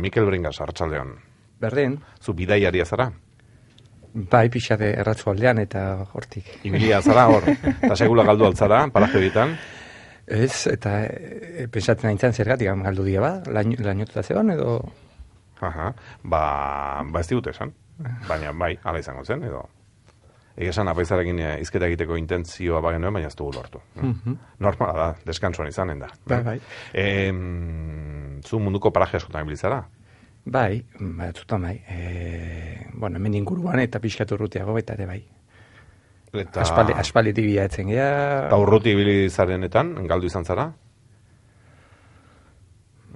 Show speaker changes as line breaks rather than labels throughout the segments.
Mikel Bringas, hartxaldeon.
Berdin,
Zu bidaiaria zara?
bai pixate erratzu aldean eta hortik.
Ibilia zara hor, eta segula galdu altzara, paraje horietan.
Ez, eta e, pensatzen aintzan zergatik galdu dia ba, lain, lainotuta zegoen edo...
Aha, ba, ba ez digute esan. Baina bai, ala izango zen, edo. Egia esan, apaizarekin eh, izketa egiteko intentzioa bagenuen, baina ez dugu lortu. Normala da, deskansuan izanen da.
Bai, bai.
Em, zu munduko paraje askotan ibilizara?
Bai, batzutan bai. E, bueno, hemen inguruan eta pixkatu urrutiago baita ere bai.
Eta,
Aspaldi, aspalditik bilatzen gea...
eta urruti ibili zarenetan, galdu izan zara?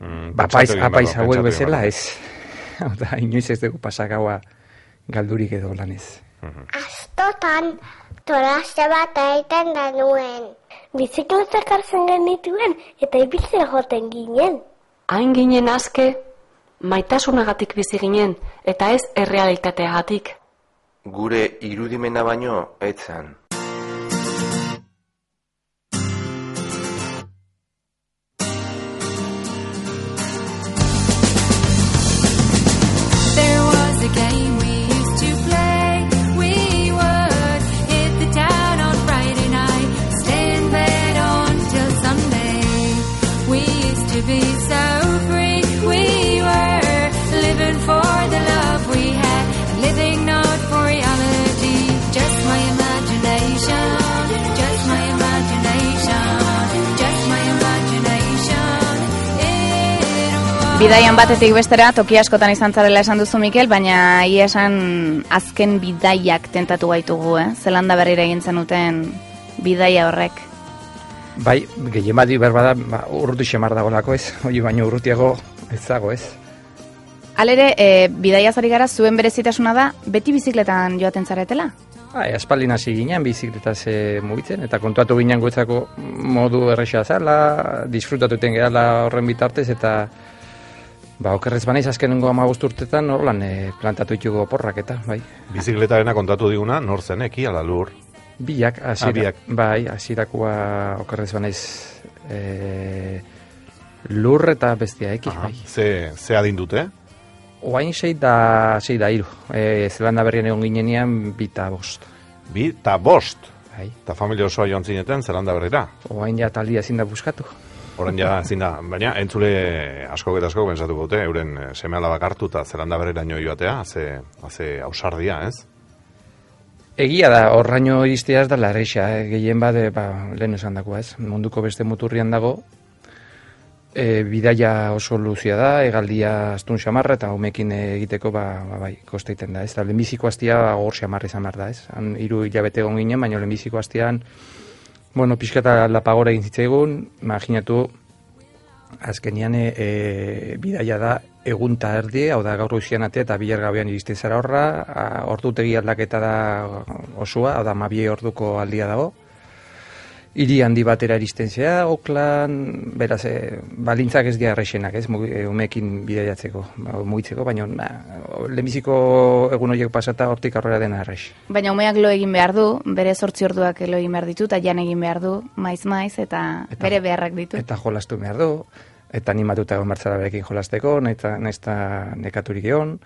Mm,
Ba, apaiz, apaiz hauek bezala ez. Hau da, inoiz ez dugu pasagaua galdurik edo lanez.
Astotan, tolaste bat egiten da nuen. Bizikletak hartzen genituen eta ibiltzera joten ginen.
Hain ginen azke, maitasunagatik bizi ginen, eta ez errealitateagatik.
Gure irudimena baino etzan.
Bidaian batetik bestera, toki askotan izan zarela esan duzu Mikel, baina ia esan azken bidaiak tentatu gaitugu, eh? Zelanda berrira egin zenuten bidaia horrek.
Bai, gehien badi berbada, ba, urruti xemar dagolako ez, hori baino urrutiago ez dago ez.
Halere, e, bidaia zari gara zuen berezitasuna da, beti bizikletan joaten zaretela?
Bai, aspaldin hasi ginen bizikletaz e, mugitzen, eta kontuatu ginen guetzako modu erresa zala, disfrutatuten gehala horren bitartez, eta ba, okerrez banaiz azkenengo ama urtetan horlan e, plantatu ditugu oporrak eta, bai.
Bizikletarena kontatu diguna, nor zen, eki ala lur.
Biak, hasira,
biak.
bai, hasirakoa okerrez banaiz e, lur eta bestia eki,
Aha,
bai.
ze, ze adin dute?
Oain sei da, sei da iru. E, Zelanda berrien egon ginenean, bita bost.
Bi eta bost.
Bai.
Eta familia osoa joan zineten, zelanda berrira.
Oain ja taldia ezin da buskatu.
Orain ja, ezin da, baina entzule asko eta asko pensatuko dute, euren eh, seme alabak hartu eta zelanda berrira joatea, ze, ze ausardia, ez?
Egia da, horraino iristea ez da larreixa, eh? gehien bade, ba, lehen esan dagoa ez, munduko beste muturrian dago, e, bidaia oso luzia da, egaldia astun xamarra eta umekin egiteko, ba, ba bai, kosteiten da, ez, da, lehenbiziko hastia hor xamarra izan da, ez, han hiru hilabete ginen, baina lehenbiziko hastian, bueno, pixkata lapagora egin zitzaigun, imaginatu, azkenian e, bidaia da egun ta erdi, hau da gaur goizian ate eta bilar gabean iristen zara horra, a, ordutegi aldaketa da osua, hau da mabie orduko aldia dago. Hiri handi batera iristen zea, oklan, beraz, e, balintzak ez dira errexenak, ez, mugi- e, umekin bidaiatzeko, ba, mugitzeko, baina ba, lehenbiziko egun horiek pasata hortik aurrera dena errex.
Baina umeak lo egin behar du, bere sortzi orduak lo egin behar ditu, eta jan egin behar du, maiz-maiz, eta,
Eta-
bere beharrak ditu.
Eta jolastu behar du, eta animatuta egon berekin jolasteko, eta nesta nekaturik egon.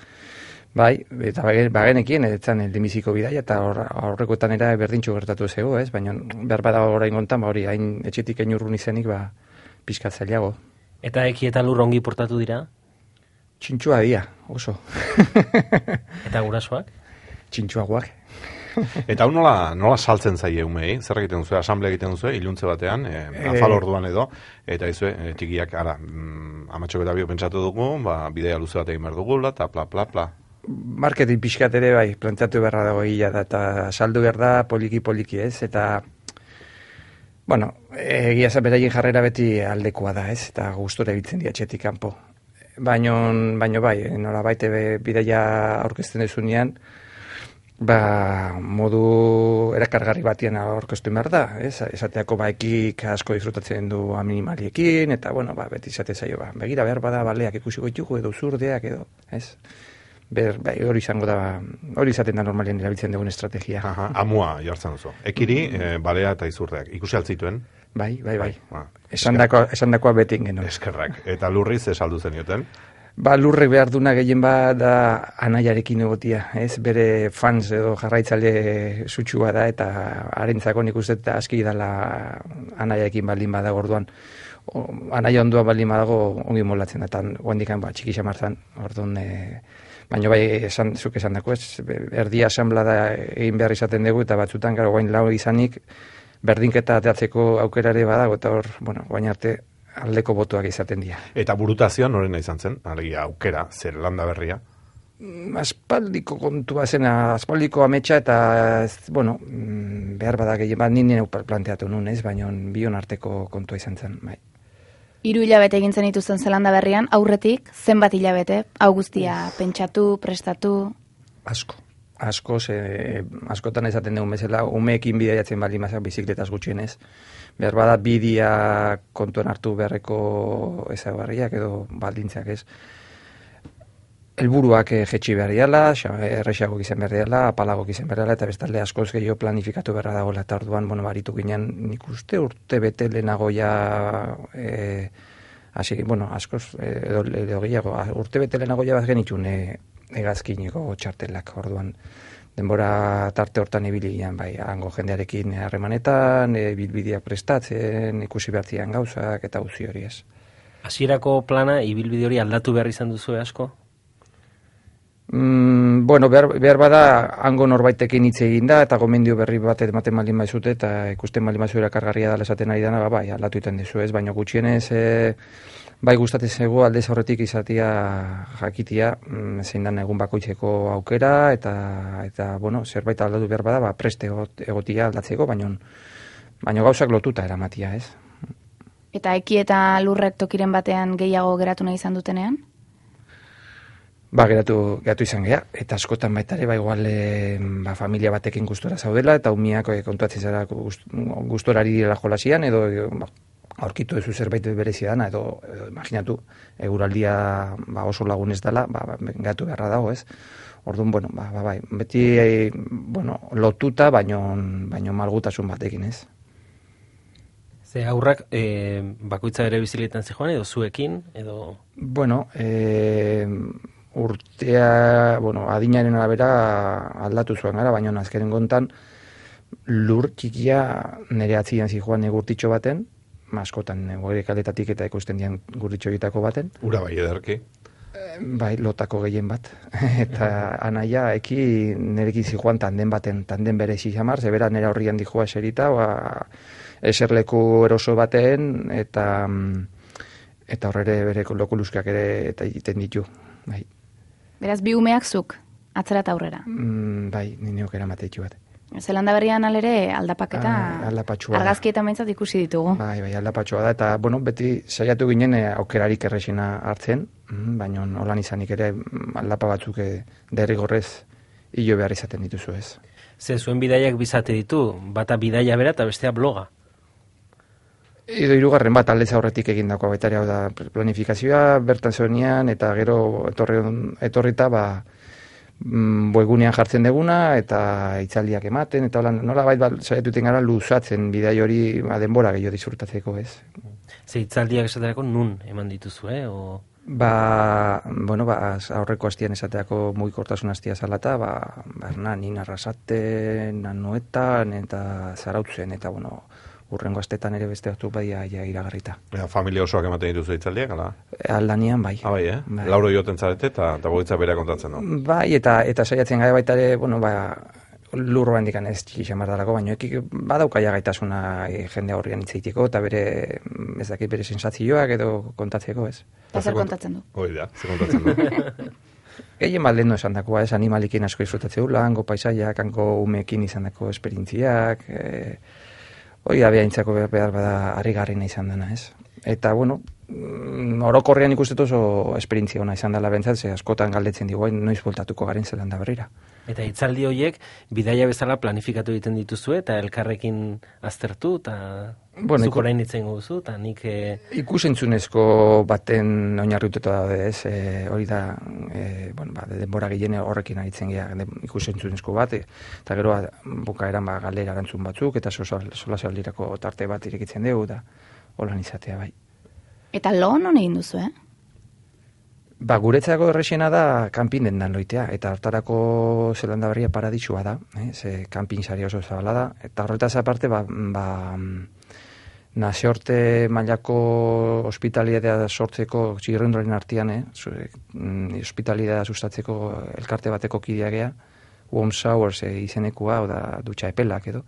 Bai, eta bage- bagenekien, etzan lehenbiziko bidaia, eta hor, aurrekoetan era berdintxu gertatu zego, ez? Baina behar bada orain gontan, ba hori, hain etxetik hain urrun izenik, ba, pixkat zailago.
Eta eki eta lur ongi portatu dira,
Txintxua dia, oso.
eta gurasoak.
Txintxuagoak.
Eta hau nola, nola saltzen zaie umei? Zer egiten duzu? Asamblea egiten duzu, iluntze batean, e, afal orduan edo, eta izue, e, txikiak, ara, mm, amatxok eta bio pentsatu dugu, ba, bidea luze bat egin behar dugula, eta pla, pla, pla.
Marketing pixkat ere, bai, planteatu beharra dago gila da, eta saldu behar da poliki-poliki, ez? Eta, bueno, egia za beraien jarrera beti aldekoa da, ez? Eta gustora ibiltzen dira kanpo. Baino, baino bai, nola baite bidaia aurkezten dezunean, ba, modu erakargarri batean aurkeztu behar da, ez? Esateako ba, ekik asko disfrutatzen du animaliekin, eta, bueno, ba, beti izate zaio, ba, begira behar bada baleak ikusiko ditugu, edo zurdeak, edo, ez? Ber, bai, hori izango da, hori izaten da normalien erabiltzen dugun estrategia.
Aha, amua jartzen duzu. Ekiri, e, balea eta izurdeak. Ikusi altzituen?
Bai, bai, bai.
Ba,
Esan dakoa, esan dakoa beti genuen.
Eskerrak. Eta lurriz esaldu zenioten?
Ba, lurrek behar duna gehien ba da anaiarekin egotia, ez? Bere fans edo jarraitzaile sutsua da eta harentzako nik uste eta aski dala anaiarekin baldin badago orduan. O, anaia ondoan baldin badago ongi molatzen eta guandikan ba, txiki xamartzan, orduan, e, baina bai, esan, zuk esan dako, ez? Erdi asamblea da egin behar izaten dugu, eta batzutan, gara, guain lau izanik, berdinketa ateatzeko aukerare badago, eta hor, bueno, guain arte aldeko botuak izaten dira.
Eta burutazioa norena izan zen, alegia aukera, zer landa berria.
Mm, aspaldiko kontua zena, aspaldiko ametsa eta, ez, bueno, mm, behar bada gehien bat ninen planteatu nun, ez, baina bion arteko kontua izan zen, bai.
Hiru hilabete egin zen dituzten Zelanda berrian, aurretik zenbat hilabete, hau guztia pentsatu, prestatu,
Asko. Asko, ze, askotan esaten dugun bezala, umeekin bidaiatzen bali mazak bizikletaz gutxienez. Behar bada bidia kontuan hartu beharreko ezagarriak edo baldintzak ez. Helburuak eh, jetxi behar diala, xa- errexago izan behar diala, apalago izan behar diala, eta bestalde askoz gehiago planifikatu beharra dagoela, eta orduan, bueno, baritu ginen, nik uste urte bete lehenago ja, e, hasi, bueno, askoz, eh, edo, edo gehiago, a- urte bete lehenago ja bat genitxun e, egazkineko txartelak, orduan, denbora tarte hortan ibili bai, hango jendearekin harremanetan, e, bilbideak prestatzen, ikusi behartzian gauzak, eta uzi hori ez.
Hasierako plana, ibilbide hori aldatu behar izan duzu asko?
Mm, bueno, behar, behar bada hango norbaitekin hitz egin da, eta gomendio berri bat ematen malin baizute, eta ikusten malin baizu erakargarria dela esaten ari dana, ba, bai, aldatu iten dizu ez, baina gutxienez, e, bai gustatzen zego aldez horretik izatia jakitia, mm, zein dan egun bakoitzeko aukera, eta, eta bueno, zerbait aldatu behar bada, ba, preste egot- egotia aldatzeko, baina baina gauzak lotuta eramatia, ez?
eta eki eta lurrek tokiren batean gehiago geratu nahi izan dutenean?
Ba, geratu, geratu izan gea, eta askotan baita ere, ba, igual, e, ba, familia batekin gustora zaudela, eta umiak e, kontuatzen zara gust, gustorari direla jolasian, edo, e, ba, aurkitu ezu zerbait berezia dana, edo, edo imaginatu, eguraldia ba, oso lagun ez dela, ba, ba, geratu beharra dago, ez? Orduan, bueno, ba, ba, bai, beti, e, bueno, lotuta, baino, baino malgutasun batekin, ez?
Ze aurrak e, bakoitza bere biziletan zijoan edo zuekin, edo...
Bueno, e, urtea, bueno, adinaren arabera aldatu zuen gara, baina azkenen gontan lur txikia nire atzian zijoan egurtitxo baten, maskotan gure kaletatik eta ikusten dian gurtitxo egitako baten,
Ura bai ederki.
bai, lotako gehien bat. eta anaia, eki nirekin zijoan tanden baten, tanden bere xixamar, zebera nire horrian dijoa eserita, ba, eserleku eroso baten, eta mm, eta horre bere lokuluskak ere eta egiten ditu. Bai,
Beraz, bi umeak zuk, atzera eta aurrera.
mm, bai, nineok eramate ditu bat.
Zelanda berrian alere aldapaketa
Ah, aldapatxua da.
argazkietan behintzat ikusi ditugu.
Bai, bai, aldapatxoa da, eta, bueno, beti saiatu ginen eh, aukerarik erresina hartzen, mm, baina holan izanik ere mm, aldapa batzuk eh, derrigorrez hilo behar izaten dituzu ez.
Ze zuen bidaiak bizate ditu, bata bidaia bera eta bestea bloga.
Edo hirugarren bat aldez aurretik egindako baita ere hau da planifikazioa bertan zuenean eta gero etorri, etorrita ba mm, webgunean jartzen deguna eta itzaldiak ematen eta hola nola bait ba, saiatu iten gara luzatzen bidai hori ba, denbora gehiago disfrutatzeko ez.
Ze hitzaldiak esaterako nun eman dituzu, eh? O...
Ba, bueno, ba, aurreko hastian esateako mugikortasun hastia zalata, ba, ba, Hernanin, Arrasaten, Anoetan, eta Zarautzen, eta, bueno, urrengo astetan ere beste batzuk badia ja iragarrita.
Ja, familia osoak ematen dituzu hitzaldiak, ala?
Aldanian, bai.
Ah, bai, eh?
Bai.
Lauro joten zarete eta, eta boitza bera kontatzen du.
Bai, eta eta saiatzen gara baita ere, bueno, ba, lurro handikan ez txiki xamar dalako, baina ekik badaukaia gaitasuna eh, jende horrian hitz egiteko, eta bere, ez dakit, bere sensazioak edo kontatzeko, ez?
Eta zer kontatzen du.
Hoi da, zer kontatzen du.
Gehien baldendo esan dakoa, ez animalikin asko disfrutatzeu, hango paisaiak, hango umeekin izan dako esperientziak, e, hori da behaintzako behar, bada harrigarrina izan dena, ez? Eta, bueno, mm, orokorrean ikustetu oso esperientzia ona izan dela bentsat, ze askotan galdetzen digu, "Ai, noiz voltatuko garen zelanda berrira.
Eta hitzaldi horiek bidaia bezala planifikatu egiten dituzu eta elkarrekin aztertu eta
Bueno,
zuk orain itzen duzu eta nik e,
Ikusentzunezko baten oinarrituta daude, ez? E, hori da, e, bueno, ba, denbora gehien horrekin aritzen gea, de- ikusentzunezko bat, e, eta gero a, bukaeran ba, galera erantzun batzuk, eta sola saldirako tarte bat irekitzen dugu, da, holan izatea, bai.
Eta lo non egin duzu, eh?
Ba, guretzako errexena da kanpin dendan loitea, eta hortarako zelanda berria paradisua da, eh? ze kanpin sari oso zabala da, eta horretaz aparte, ba, ba nazioarte mailako hospitalidadea sortzeko txirrendoren artean, eh? Zu- mm, hospitalidadea sustatzeko elkarte bateko kideagea, warm showers eh, izenekua, oda dutxa epelak edo.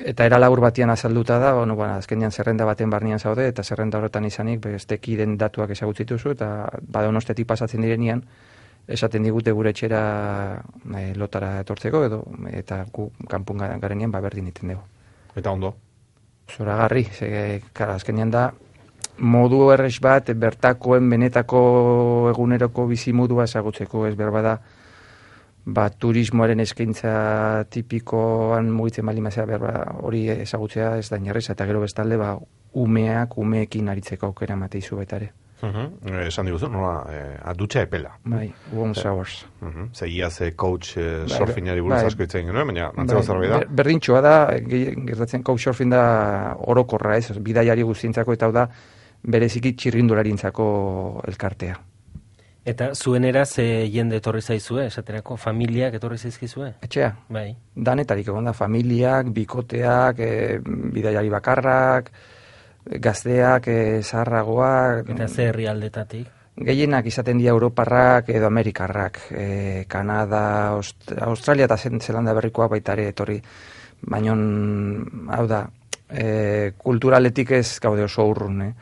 Eta era labur batian azalduta da, bueno, bueno, azkenean zerrenda baten barnean zaude, eta zerrenda horretan izanik, beste kiden datuak ezagutzituzu, eta badonostetik pasatzen direnean, esaten digute gure etxera e, lotara etortzeko, edo, eta gu kanpun ga- garenean, ba, berdin iten dugu.
Eta ondo.
Zoragarri, ze, kara, azkenean da, modu errex bat, bertakoen benetako eguneroko bizimodua ezagutzeko, ez berba da, ba, turismoaren eskaintza tipikoan mugitzen bali mazera berba hori ezagutzea ez da inerreza, eta gero bestalde, ba, umeak, umeekin aritzeko aukera mateizu betare.
Mhm. Eh, Esan diguzu, nola, eh, adutxa epela.
Bai, warm showers.
Mhm. Ze iaz eh, coach eh,
Bai,
surfingari buruz
bai.
asko itzen genuen, baina antzeko
Bai,
zerbait da.
ber- Berdintxoa da, gertatzen couchsurfing da orokorra ez, bidaiari guztientzako eta da bereziki txirrindularintzako elkartea.
Eta zuen eraz e, jende etorri zaizue, esaterako familiak etorri zaizkizue?
Etxea,
Bai.
danetarik egon da, familiak, bikoteak, e, bidaiari bakarrak, gazteak, e, zaharragoak,
Eta ze herrialdetatik?
gehienak izaten dira Europarrak edo Amerikarrak, e, Kanada, Aust Australia eta Zelanda berrikoa baita ere etorri, baina hau da, e, kulturaletik ez gaude oso urrun, eh?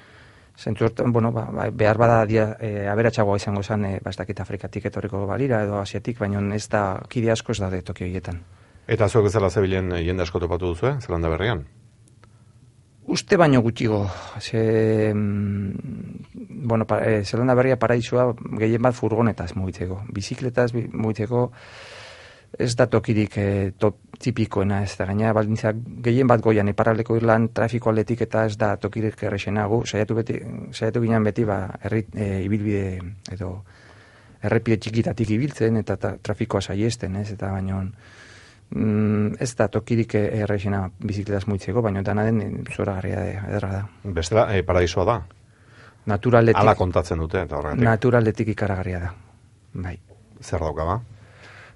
Zentzu hortan, bueno, ba, ba, behar bada dia, e, aberatsagoa izango zen, e, ba, ez dakit Afrikatik etorriko balira edo Asiatik, baina ez da, kide asko ez daude toki horietan.
Eta zuek ezela zebilen eh, jende asko topatu duzu, eh? Zelanda berrian?
Uste baino gutxigo, ze, mm, bueno, pa, e, Zelanda berria paraisua gehien bat furgonetaz mugitzeko. Bizikletaz bi- mugitzeko ez da tokirik e, top, tipikoena, ez da gaina baldintzak gehien bat goian iparraldeko irlan trafiko aldetik eta ez da tokirik errexena gu. Saiatu, beti, saiatu ginen beti ba, herri, e, ibilbide edo errepide txikitatik ibiltzen eta ta, trafikoa saiesten, ez? Eta baino mm, ez da tokirik errexena bizikletaz mugitzeko, baina dana den zoragarria da, ederra da.
Bestela, eh, paradisoa da.
Naturaletik,
Hala kontatzen dute, eta horregatik.
naturaletik ikaragarria da. Bai.
Zer dauka ba?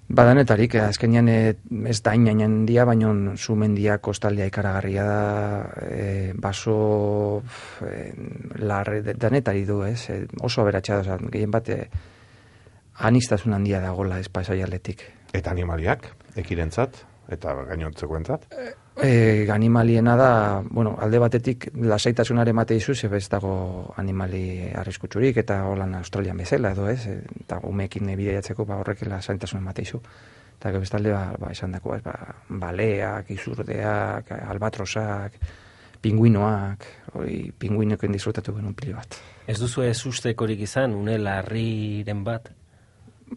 Badanetarik, eh, azkenean eh, ez da inainen dia, baina sumendia kostaldea ikaragarria da, e, baso e, larre, danetari du, ez? E, oso aberatsa da, gehien bat, e, anistazun handia dagola ez pasaialetik.
Eta animaliak, ekirentzat, eta gainontzekoentzat.
E, animaliena da, bueno, alde batetik lasaitasunaren mate izu, ze ez dago animali arriskutsurik, eta holan Australian bezala edo ez, e, eta umeekin bideiatzeko ba, horrek lasaitasun mate izu. Eta gero bestalde, ba, ba, esan dako, ba, baleak, izurdeak, albatrosak, pinguinoak, hori pinguinoken disfrutatu genuen pilo bat.
Ez duzu ez ustekorik izan, une larriren bat?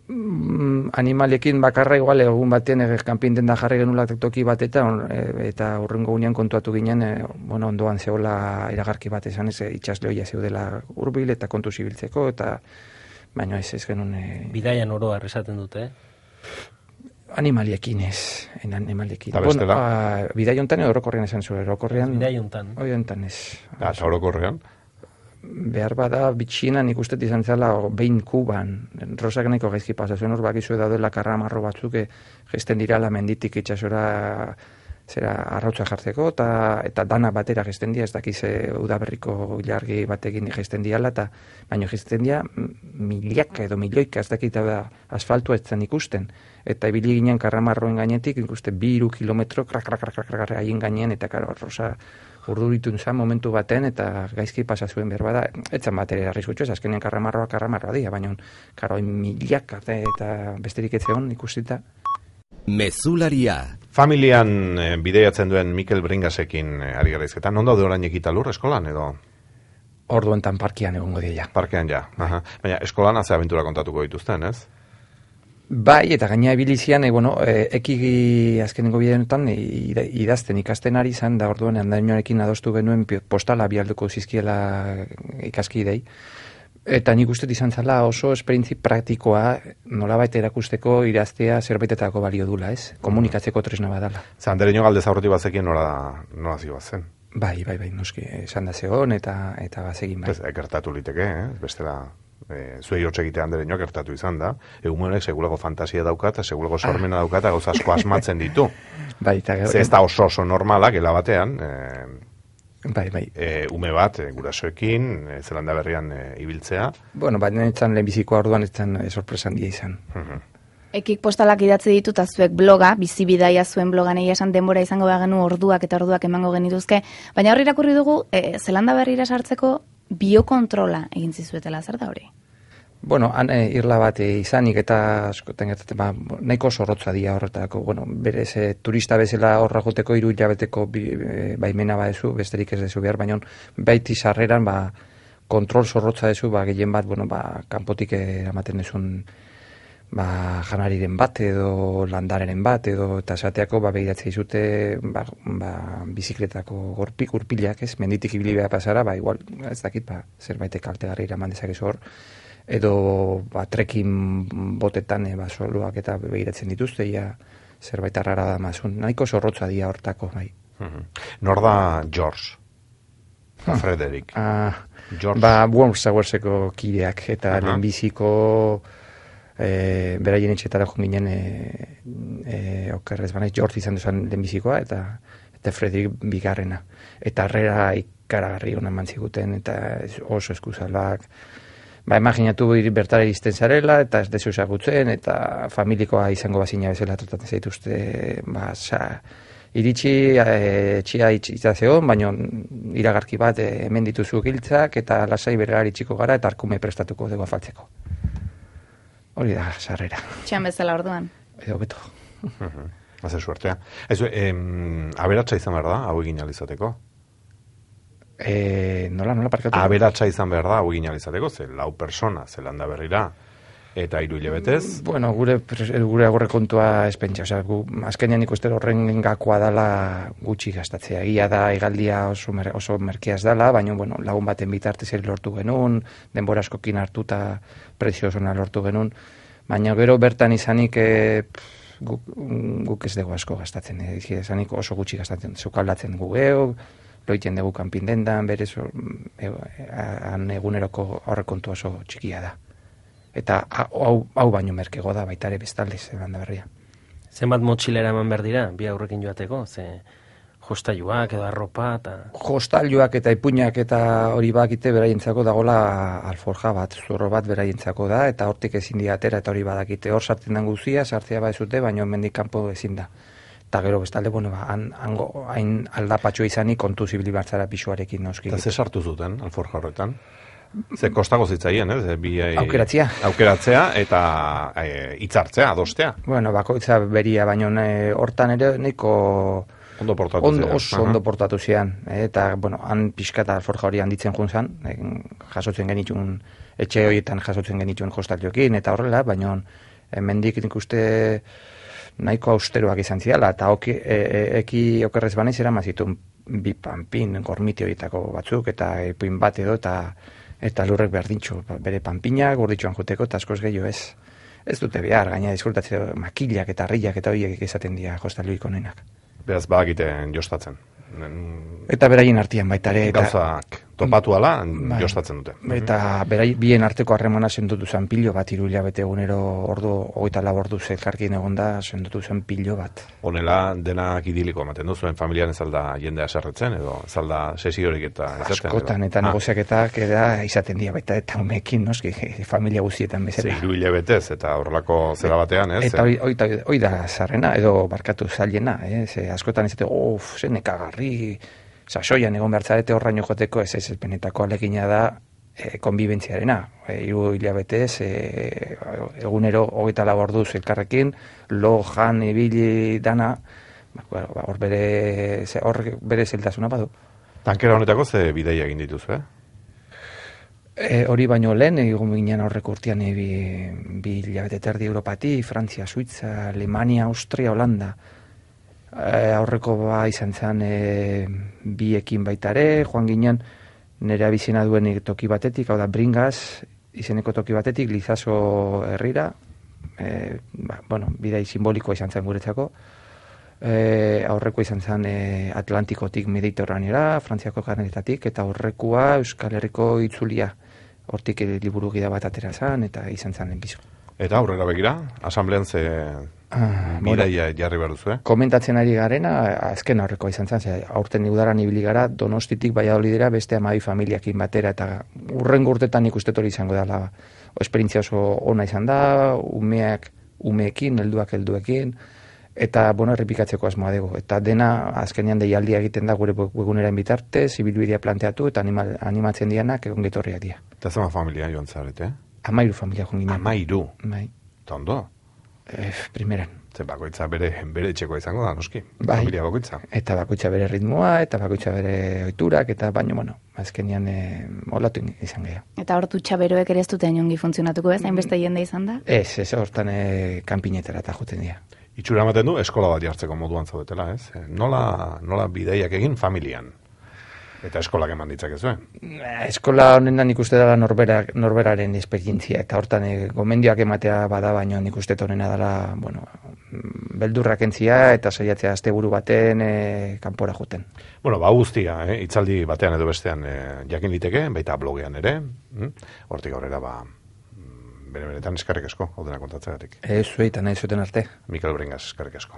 Mm, animaliekin bakarra igual egun batean e, kanpin denda jarri genula toki bat eta e, eta urrengo gunean kontuatu ginen e, bueno, ondoan zeola iragarki bat esan ez e, itxasleoia zeudela hurbil eta kontu zibiltzeko eta baina ez ez genuen e,
Bidaian oroa esaten dute, eh?
animaliekin ez en animaliekin.
Eta?
Bueno, a, bidai hontan edo orokorrean esan zuen, orokorrean
Bidai hontan.
Hoi hontan ez.
Ja, eta orokorrean.
Behar bada bitxina nik uste izan zela behin kuban. Rosak nahiko gaizki pasa zuen hor bakizu daudela karramarro batzuk eh, gesten dirala menditik itxasora zera arrautza jartzeko eta eta dana batera gesten dira ez dakiz e, udaberriko ilargi batekin gesten diala eta baino gesten dira mm, milaka edo milioika ez dakit da asfaltua ez zen ikusten eta ibili ginen karramarroen gainetik ikuste bi hiru kilometro krak krak krak krak haien gainean eta karo rosa urduritun zan momentu baten eta gaizki pasa zuen behar bada, etzan bat ere arriskutxo ez, azkenean karramarroa karramarroa dira, baina karo, milaka eta besterik ez zeon ikusita.
Mezularia.
Familian eh, bideiatzen duen Mikel Bringasekin eh, ari gara izketan. Non daude orain ekitalur eskolan edo
Orduentan parkian egongo dira.
parkean ja? Aha. Baina eskolan haze abentura kontatuko dituzten, ez?
Bai, eta gaina ebilizian, e, bueno, e, ekigi azkenengo bideonetan e, ida- idazten ikasten ari izan, da orduan handainoarekin adostu genuen postala bialduko zizkiela ikaskidei. Eta nik uste izan zala oso esperintzi praktikoa nolabait erakusteko idaztea zerbaitetako balio dula, ez? Komunikatzeko tresna badala.
Ze andereño galde zaurti bazekien nola, nola zio bazen.
Bai, bai, bai, noski, esan da zegoen eta eta bazegin bai.
Ez, gertatu liteke, eh? bestela e, zuei hotz egitean dereñoak gertatu izan da, egun honek segulako fantasia dauka eta segulako sormena dauka eta gauza asko asmatzen ditu.
Bai, eta
Ze ez da oso oso normala, gela batean, e,
Bai, bai.
e, ume bat, e, gurasoekin, e, zelanda berrian e, ibiltzea.
Bueno, baina etzan lehenbizikoa orduan etzan e, sorpresa handia izan.
Ekik postalak idatzi ditu eta zuek bloga, bizi bidaia zuen blogan egia esan denbora izango bagenu orduak eta orduak emango genituzke, baina hor irakurri dugu, e, Zelanda berrira sartzeko biokontrola egin zizuetela, zer da hori?
Bueno, han e, irla bat e, izanik eta gertatzen, ba, nahiko zorrotza dia horretako, bueno, berez e, turista bezala horra joteko hiru hilabeteko bi, e, baimena badezu, besterik ez dezu behar, baina baiti sarreran, ba, kontrol zorrotza dezu, ba, gehien bat, bueno, ba, kanpotik eramaten dezun ba, janariren bat edo landareren bat edo eta esateako ba, begiratzea izute ba, ba, bizikletako gorpik urpilak, ez, menditik ibili behar pasara, ba, igual, ez dakit, ba, zerbaitek kaltegarri eraman dezakezu hor, edo ba, trekin botetan e, ba, soluak eta begiratzen dituzte, ja, zerbait arrara da mazun. Nahiko zorrotza dia hortako, bai.
Mhm. Nor da George? Frederick.
Ah,
George.
ba, Worms Sauerseko kideak, eta
Aha.
lehenbiziko e, beraien etxetara joan ginen e, e, okerrez banaiz George izan duzan lehenbizikoa, eta eta Frederick bigarrena. Eta harrera ikaragarri hona eman ziguten, eta oso eskuzalak, ba, imaginatu bertara iristen zarela, eta ez dezu ezagutzen, eta familikoa izango bazina bezala tratatzen zaituzte, ba, sa, iritsi, e, txia itxita zegoen, baina iragarki bat hemen dituzu giltzak, eta lasai bergara itxiko gara, eta arkume prestatuko dugu afaltzeko. Hori da, sarrera.
Txean bezala orduan.
Edo beto.
Mhm. Haze suertea. Ez, em, aberatsa izan behar da, hau egin alizateko.
E, nola, nola parkatu?
Aberatsa izan behar da, hau egin alizateko, ze lau persona, zelanda berrira, eta hiru hilabetez,
Bueno, gure gure agorre kontua espentsa, osea, gu azkenean ikusten horren gakoa dala gutxi gastatzea. Egia da egaldia oso mer, oso merkeaz dala, baina bueno, lagun baten bitartez ere lortu genuen, denbora askokin hartuta prezio osona lortu genuen, baina gero bertan izanik e, guk, guk ez dugu asko gastatzen, eh, izanik oso gutxi gastatzen, zukaldatzen gu geok, loiten dugu kanpindendan, berez hor, e, han eguneroko aurrekontu oso txikia da. Eta hau, hau baino merkego da baita ere bestalde zelanda berria.
Zenbat motxilera eman behar dira, bi aurrekin joateko, ze jostailuak edo arropa eta...
Jostailuak eta ipuinak eta hori bakite beraientzako dagola alforja bat, zurro bat beraientzako da, eta hortik ezin dira atera eta hori badakite. Hor sartzen den guzia, sartzea badezute, baina hemendik kanpo ezin da. Eta gero bestalde, bueno, ba, han, hango, hain aldapatxo izanik kontu zibili bartzara pisuarekin noski.
eta ze sartu zuten, alforja horretan. Ze kostako zitzaien, ez? Bi, eh,
Aukeratzea.
Aukeratzea eta eh, hitzartzea, adostea.
Bueno, bakoitza beria, baina eh, hortan ere nahiko
Ondo portatu
ondo,
ziren.
oso
Aha.
ondo portatu zian. Eta, bueno, han pixka eta alforja hori handitzen jun zan, en, jasotzen genitun, etxe horietan jasotzen genituen jostaliokin, eta horrela, baina hemendik nik uste nahiko austeroak izan ziala, eta oki, e, e, eki okerrez banaiz eraman zituen bi panpin, gormiti horietako batzuk, eta ipuin bat edo, eta eta lurrek berdintxo, ba, bere panpina, gorditxoan joteko, eta askoz gehiago ez. Ez dute behar, gaina disfrutatzea makilak eta harriak eta horiek izaten dira jostalioik onenak.
Beraz, badakite jostatzen.
Eta beraien artean baita ere. Eta,
Gauzak topatu ala,
Bai.
jostatzen dute.
Eta berai, bien arteko harremana sendotu zen pilo bat, iru hilabete egunero ordu, hogeita lau ordu zelkarkin egon da, sendotu zen pilo bat.
Honela denak idiliko ematen du, zuen familian ez alda jendea serretzen, edo ez alda sesiorik eta izaten.
Askotan
edo?
eta
Ah,
negoziaketak eda izaten dira baita eta umekin, noski, familia guztietan
Ze
bezala.
hiru hilabetez eta horrelako zera batean, ez?
Eta hori da zarrena, edo barkatu zailena? Ze askotan ez uf, ze nekagarri, sasoian egon behar zarete horraino joteko, ez ez benetako alegina da e, konbibentziarena. E, hiru hilabetez, e, egunero hogeita lau orduz elkarrekin, lo, jan, ibili, dana, ba, bueno, ba, hor bere, hor bere zeltasuna badu.
Tankera honetako ze bidaia egin dituzu, eh?
E, hori baino lehen, egon ginen aurreko urtean e, bi, bi hilabete terdi Europati, Frantzia, Suitza, Alemania, Austria, Holanda. E, aurreko ba izan zen e, biekin baitare, joan ginen nire abizena duen toki batetik, hau da Bringaz, izeneko toki batetik, Lizaso herrira, e, ba, bueno, bidai simbolikoa izan zen guretzako, e, aurreko izan zen e, Atlantikotik Mediterraneara, Frantziako garnetatik, eta aurrekoa Euskal Herriko itzulia, Hortik eh, liburu gida bat atera zan, eta izan zan lehenbizu.
Eta aurrera begira, asamblean ze
Ah,
bidaia jarri behar duzu, eh?
komentatzen ari garena, azken aurrekoa izan zen, ze aurten udaran ibili gara, donostitik Valladolidera beste amabi familiakin batera, eta urrengo urtetan ikuste hori izango dela, esperientzia oso ona izan da, umeak umeekin, helduak helduekin, eta, bueno, errepikatzeko asmoa dugu. Eta dena, azkenean deialdia egiten da gure webgunera bitartez, ibilbidea planteatu, eta anima, animatzen dianak egon getorriak dira.
Eta zema familia joan zarete, eh?
Amairu familia joan ginen.
Amairu.
Bai,
Eta
eh, primeran.
Ze bakoitza bere, bere etxekoa izango da, noski.
Bai.
Familia bakoitza.
Eta bakoitza bere ritmoa, eta bakoitza bere oiturak, eta baino, bueno, azkenean e, olatu izan geha.
Eta hor beroek ere ez dute ongi funtzionatuko ez, hainbeste jende izan da.
Ez, ez, hortan e, kanpinetara eta joten dira.
Itxura ematen du eskola bat jartzeko moduan zaudetela, ez? Eh, Nola, nola bideiak egin familian? Eta eskolak eman ditzakezu, eh?
Eskola honetan nik uste dela norbera, norberaren esperientzia, eta hortan e, gomendioak ematea bada, baino nik uste honena dela, bueno, beldurrak entzia eta saiatzea asteburu baten e, kanpora joten.
Bueno, ba guztia, eh? itzaldi batean edo bestean eh, jakin liteke, baita blogean ere, hm? hortik aurrera ba, mm, bere benetan eskarrik asko, hau dena kontatzeagatik.
Ez zuei, eta nahi zuten arte.
Mikel Bringas, eskarrik asko.